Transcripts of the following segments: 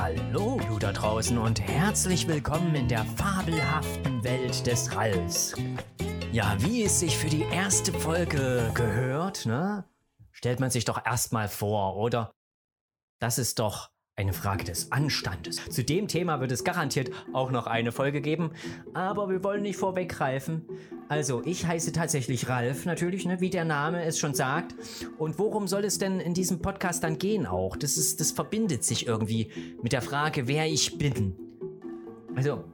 Hallo, du da draußen und herzlich willkommen in der fabelhaften Welt des Ralls. Ja, wie es sich für die erste Folge gehört, ne? Stellt man sich doch erstmal vor, oder? Das ist doch eine Frage des Anstandes. Zu dem Thema wird es garantiert auch noch eine Folge geben, aber wir wollen nicht vorweggreifen. Also, ich heiße tatsächlich Ralf, natürlich, ne, wie der Name es schon sagt. Und worum soll es denn in diesem Podcast dann gehen auch? Das ist, das verbindet sich irgendwie mit der Frage, wer ich bin. Also,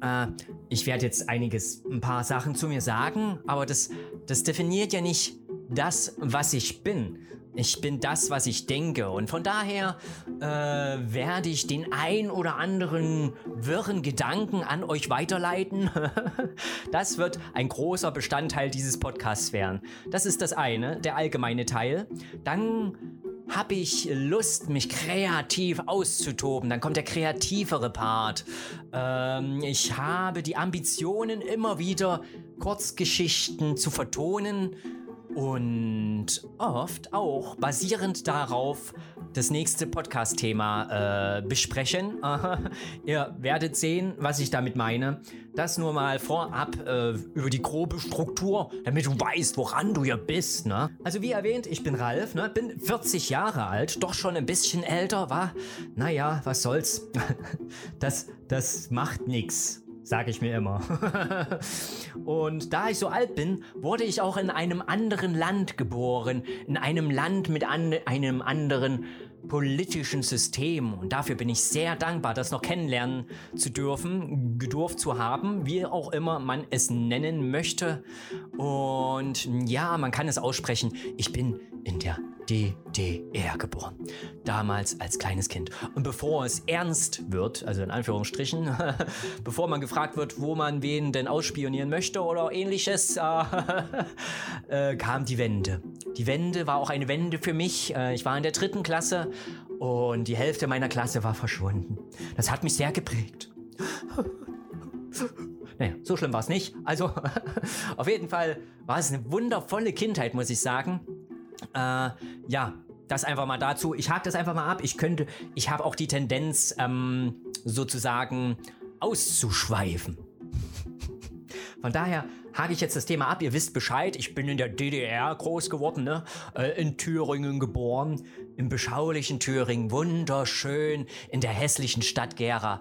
äh, ich werde jetzt einiges, ein paar Sachen zu mir sagen, aber das, das definiert ja nicht das, was ich bin. Ich bin das, was ich denke. Und von daher äh, werde ich den ein oder anderen wirren Gedanken an euch weiterleiten. das wird ein großer Bestandteil dieses Podcasts werden. Das ist das eine, der allgemeine Teil. Dann habe ich Lust, mich kreativ auszutoben. Dann kommt der kreativere Part. Ähm, ich habe die Ambitionen, immer wieder Kurzgeschichten zu vertonen und oft auch basierend darauf das nächste Podcast-Thema äh, besprechen. Ihr werdet sehen, was ich damit meine. Das nur mal vorab äh, über die grobe Struktur, damit du weißt, woran du hier bist. Ne? Also wie erwähnt, ich bin Ralf, ne? bin 40 Jahre alt, doch schon ein bisschen älter, war. Naja, was soll's. das, das macht nichts sage ich mir immer. und da ich so alt bin, wurde ich auch in einem anderen Land geboren, in einem Land mit an einem anderen politischen System. Und dafür bin ich sehr dankbar, das noch kennenlernen zu dürfen, gedurft zu haben, wie auch immer man es nennen möchte. Und ja, man kann es aussprechen, ich bin in der DDR geboren. Damals als kleines Kind. Und bevor es ernst wird, also in Anführungsstrichen, bevor man gefragt wird, wo man wen denn ausspionieren möchte oder ähnliches, äh, kam die Wende. Die Wende war auch eine Wende für mich. Äh, ich war in der dritten Klasse und die Hälfte meiner Klasse war verschwunden. Das hat mich sehr geprägt. Naja, so schlimm war es nicht. Also, auf jeden Fall war es eine wundervolle Kindheit, muss ich sagen. Äh, ja, das einfach mal dazu. Ich hake das einfach mal ab. Ich könnte, ich habe auch die Tendenz, ähm, sozusagen auszuschweifen. Von daher hake ich jetzt das Thema ab. Ihr wisst Bescheid. Ich bin in der DDR groß geworden, ne? Äh, in Thüringen geboren. Im beschaulichen Thüringen. Wunderschön. In der hässlichen Stadt Gera.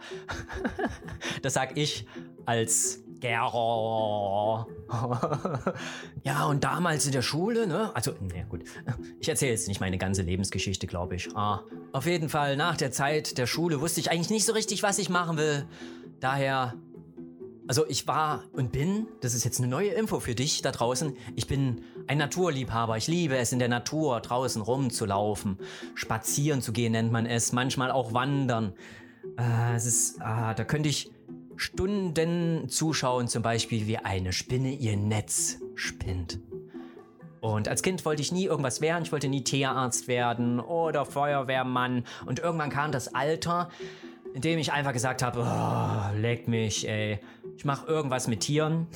das sag ich als Gero. ja, und damals in der Schule, ne? Also, na gut. Ich erzähle jetzt nicht meine ganze Lebensgeschichte, glaube ich. Ah, auf jeden Fall, nach der Zeit der Schule wusste ich eigentlich nicht so richtig, was ich machen will. Daher, also ich war und bin, das ist jetzt eine neue Info für dich da draußen, ich bin ein Naturliebhaber. Ich liebe es, in der Natur draußen rumzulaufen. Spazieren zu gehen nennt man es, manchmal auch wandern. Äh, es ist, ah, da könnte ich Stunden zuschauen, zum Beispiel wie eine Spinne ihr Netz spinnt. Und als Kind wollte ich nie irgendwas werden. Ich wollte nie Tierarzt werden oder Feuerwehrmann. Und irgendwann kam das Alter, in dem ich einfach gesagt habe, oh, leck mich, ey. Ich mache irgendwas mit Tieren.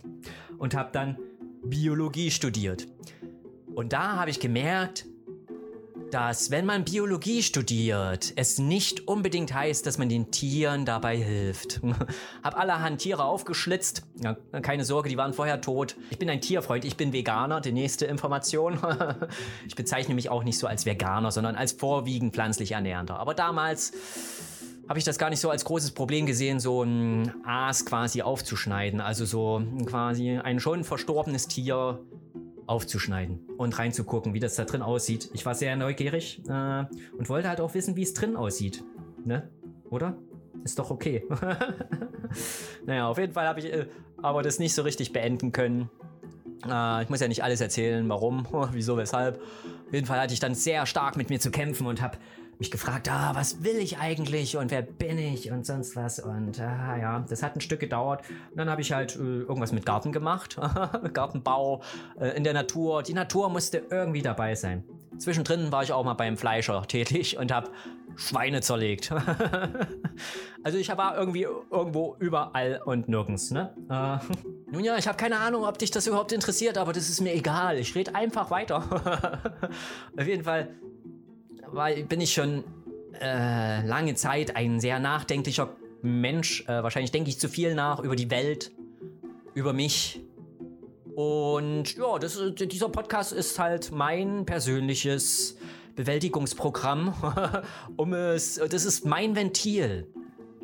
und habe dann Biologie studiert. Und da habe ich gemerkt, dass wenn man Biologie studiert, es nicht unbedingt heißt, dass man den Tieren dabei hilft. Hab allerhand Tiere aufgeschlitzt. Ja, keine Sorge, die waren vorher tot. Ich bin ein Tierfreund, ich bin Veganer, die nächste Information. ich bezeichne mich auch nicht so als Veganer, sondern als vorwiegend pflanzlich Ernährender. Aber damals habe ich das gar nicht so als großes Problem gesehen, so ein Aas quasi aufzuschneiden. Also so quasi ein schon verstorbenes Tier aufzuschneiden und reinzugucken, wie das da drin aussieht. Ich war sehr neugierig äh, und wollte halt auch wissen, wie es drin aussieht. Ne? Oder? Ist doch okay. naja, auf jeden Fall habe ich äh, aber das nicht so richtig beenden können. Äh, ich muss ja nicht alles erzählen, warum, wieso, weshalb. Auf jeden Fall hatte ich dann sehr stark mit mir zu kämpfen und habe mich gefragt, ah, was will ich eigentlich und wer bin ich und sonst was. Und ah, ja, das hat ein Stück gedauert. Und dann habe ich halt äh, irgendwas mit Garten gemacht. Gartenbau äh, in der Natur. Die Natur musste irgendwie dabei sein. Zwischendrin war ich auch mal beim Fleischer tätig und habe Schweine zerlegt. also ich war irgendwie irgendwo überall und nirgends. Ne? Äh, nun ja, ich habe keine Ahnung, ob dich das überhaupt interessiert, aber das ist mir egal. Ich rede einfach weiter. Auf jeden Fall war, bin ich schon äh, lange Zeit ein sehr nachdenklicher Mensch. Äh, wahrscheinlich denke ich zu viel nach über die Welt, über mich. Und ja, das, dieser Podcast ist halt mein persönliches Bewältigungsprogramm. um es, das ist mein Ventil.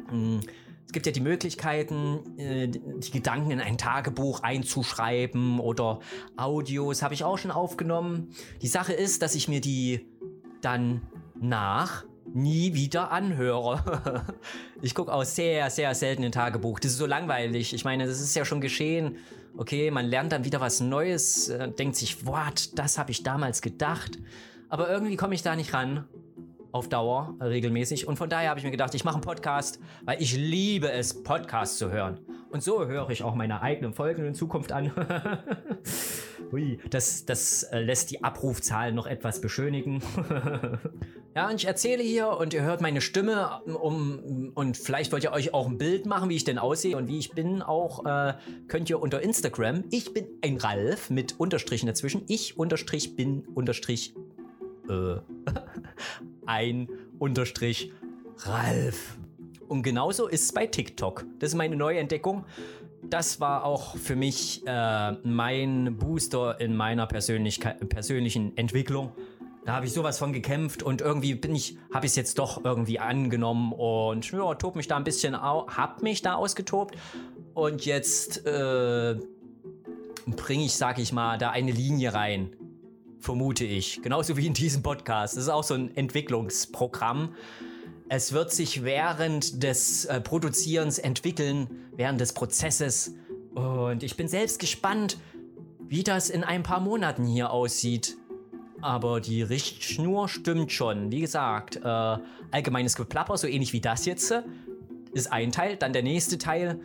Hm, es gibt ja die Möglichkeiten, äh, die Gedanken in ein Tagebuch einzuschreiben oder Audios habe ich auch schon aufgenommen. Die Sache ist, dass ich mir die dann nach nie wieder anhöre. ich gucke auch sehr, sehr selten in Tagebuch. Das ist so langweilig. Ich meine, das ist ja schon geschehen. Okay, man lernt dann wieder was Neues, äh, denkt sich, what, das habe ich damals gedacht. Aber irgendwie komme ich da nicht ran. Auf Dauer, regelmäßig. Und von daher habe ich mir gedacht, ich mache einen Podcast, weil ich liebe es, Podcasts zu hören. Und so höre ich auch meine eigenen Folgen in Zukunft an. Hui, das, das äh, lässt die Abrufzahlen noch etwas beschönigen. ja, und ich erzähle hier und ihr hört meine Stimme um, und vielleicht wollt ihr euch auch ein Bild machen, wie ich denn aussehe und wie ich bin. Auch äh, könnt ihr unter Instagram, ich bin ein Ralf mit Unterstrichen dazwischen. Ich Unterstrich bin Unterstrich äh, ein Unterstrich Ralf. Und genauso ist es bei TikTok. Das ist meine neue Entdeckung das war auch für mich äh, mein Booster in meiner Persönlichkeit, persönlichen Entwicklung. Da habe ich sowas von gekämpft und irgendwie bin ich, habe ich es jetzt doch irgendwie angenommen und ja, tob mich da ein bisschen hab mich da ausgetobt und jetzt äh, bringe ich, sag ich mal, da eine Linie rein, vermute ich. Genauso wie in diesem Podcast. Das ist auch so ein Entwicklungsprogramm. Es wird sich während des äh, Produzierens entwickeln, während des Prozesses. Und ich bin selbst gespannt, wie das in ein paar Monaten hier aussieht. Aber die Richtschnur stimmt schon. Wie gesagt, äh, allgemeines Geplapper, so ähnlich wie das jetzt, ist ein Teil. Dann der nächste Teil,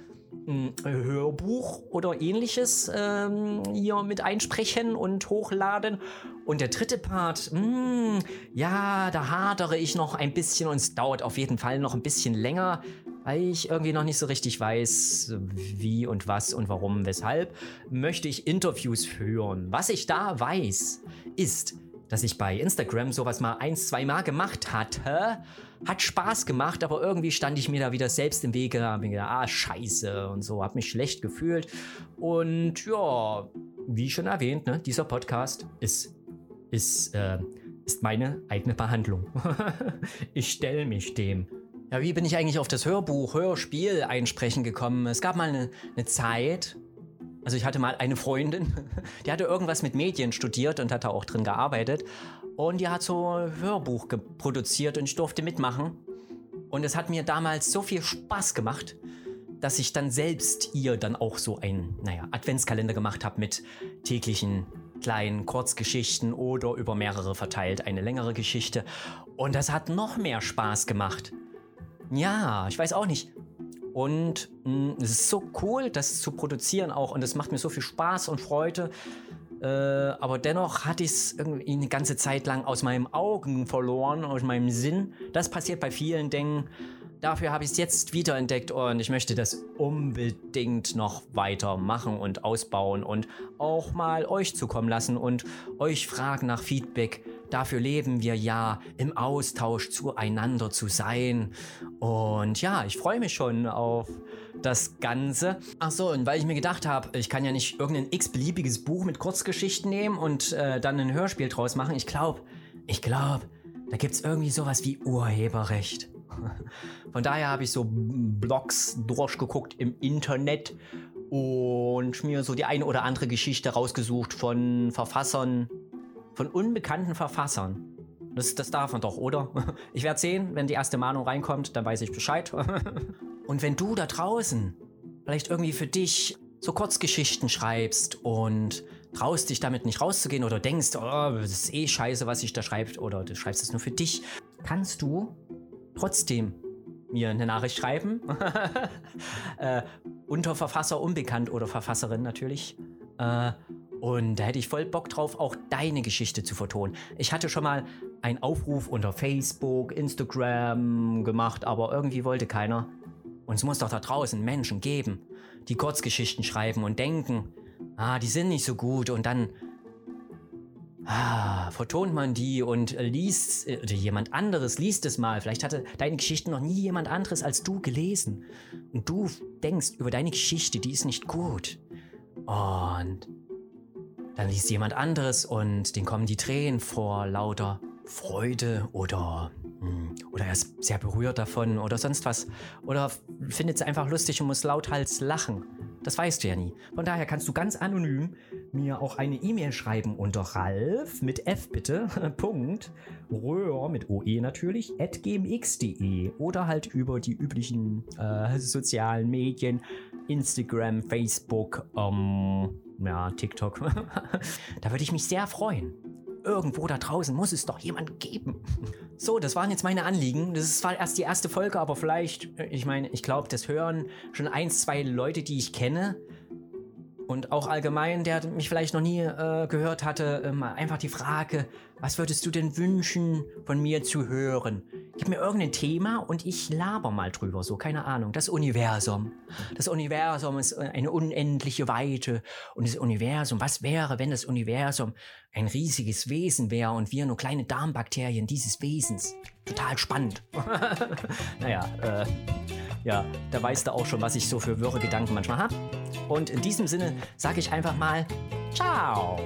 ein Hörbuch oder ähnliches ähm, hier mit einsprechen und hochladen. Und der dritte Part, mh, hm, ja, da hadere ich noch ein bisschen und es dauert auf jeden Fall noch ein bisschen länger, weil ich irgendwie noch nicht so richtig weiß, wie und was und warum, weshalb, möchte ich Interviews führen. Was ich da weiß, ist, dass ich bei Instagram sowas mal ein, zwei Mal gemacht hatte. Hat Spaß gemacht, aber irgendwie stand ich mir da wieder selbst im Wege. Hab mir gedacht, ah, scheiße und so, hab mich schlecht gefühlt. Und ja, wie schon erwähnt, ne, dieser Podcast ist ist, äh, ist meine eigene Behandlung. ich stelle mich dem. Ja, wie bin ich eigentlich auf das Hörbuch, Hörspiel einsprechen gekommen? Es gab mal eine, eine Zeit, also ich hatte mal eine Freundin, die hatte irgendwas mit Medien studiert und hat da auch drin gearbeitet. Und die hat so ein Hörbuch produziert und ich durfte mitmachen. Und es hat mir damals so viel Spaß gemacht, dass ich dann selbst ihr dann auch so einen, naja, Adventskalender gemacht habe mit täglichen kleinen Kurzgeschichten oder über mehrere verteilt eine längere Geschichte. Und das hat noch mehr Spaß gemacht. Ja, ich weiß auch nicht. Und mh, mm, es ist so cool, das zu produzieren auch. Und es macht mir so viel Spaß und Freude. Äh, aber dennoch hatte ich es irgendwie eine ganze Zeit lang aus meinem Augen verloren, aus meinem Sinn. Das passiert bei vielen Dingen. Dafür habe ich es jetzt wiederentdeckt und ich möchte das unbedingt noch weiter machen und ausbauen und auch mal euch zukommen lassen und euch fragen nach Feedback. Dafür leben wir ja, im Austausch zueinander zu sein. Und ja, ich freue mich schon auf das Ganze. Ach so, und weil ich mir gedacht habe, ich kann ja nicht irgendein x-beliebiges Buch mit Kurzgeschichten nehmen und äh, dann ein Hörspiel draus machen. Ich glaube, ich glaube, da gibt es irgendwie sowas wie Urheberrecht. Von daher habe ich so Blogs durchgeguckt im Internet und mir so die eine oder andere Geschichte rausgesucht von Verfassern, von unbekannten Verfassern. Das, das darf man doch, oder? Ich werde sehen, wenn die erste Mahnung reinkommt, dann weiß ich Bescheid. Und wenn du da draußen vielleicht irgendwie für dich so Kurzgeschichten schreibst und traust dich damit nicht rauszugehen oder denkst, oh, das ist eh scheiße, was ich da schreibt oder du schreibst es nur für dich, kannst du trotzdem mir eine Nachricht schreiben. äh, unter Verfasser unbekannt oder Verfasserin natürlich. Äh, und da hätte ich voll Bock drauf, auch deine Geschichte zu vertonen. Ich hatte schon mal einen Aufruf unter Facebook, Instagram gemacht, aber irgendwie wollte keiner. Und es muss doch da draußen Menschen geben, die Kurzgeschichten schreiben und denken, ah, die sind nicht so gut und dann ah, vertont man die und liest, oder jemand anderes liest es mal. Vielleicht hatte deine Geschichte noch nie jemand anderes als du gelesen. Und du denkst über deine Geschichte, die ist nicht gut. Und dann liest jemand anderes und den kommen die Tränen vor lauter Freude oder, hm, oder er ist sehr berührt davon oder sonst was. Oder findet es einfach lustig und muss lauthals lachen. Das weißt du ja nie. Von daher kannst du ganz anonym mir auch eine E-Mail schreiben unter Ralf mit F bitte, Punkt, Röhr mit OE natürlich, at gmx.de oder halt über die üblichen äh, sozialen Medien, Instagram, Facebook, ähm, ja, TikTok. da würde ich mich sehr freuen. Irgendwo da draußen muss es doch jemand geben. So, das waren jetzt meine Anliegen. Das ist zwar erst die erste Folge, aber vielleicht, äh, ich meine, ich glaube, das hören schon ein, zwei Leute, die ich kenne. Und auch allgemein, der mich vielleicht noch nie äh, gehört hatte, äh, einfach die Frage, was würdest du denn wünschen, von mir zu hören? Gib mir irgendein Thema und ich laber mal drüber, so, keine Ahnung. Das Universum. Das Universum ist eine unendliche Weite. Und das Universum, was wäre, wenn das Universum ein riesiges Wesen wäre und wir nur kleine Darmbakterien dieses Wesens? Total spannend. naja, äh, ja, da weißt du auch schon, was ich so für wirre Gedanken manchmal habe. Und in diesem Sinne sage ich einfach mal, ciao.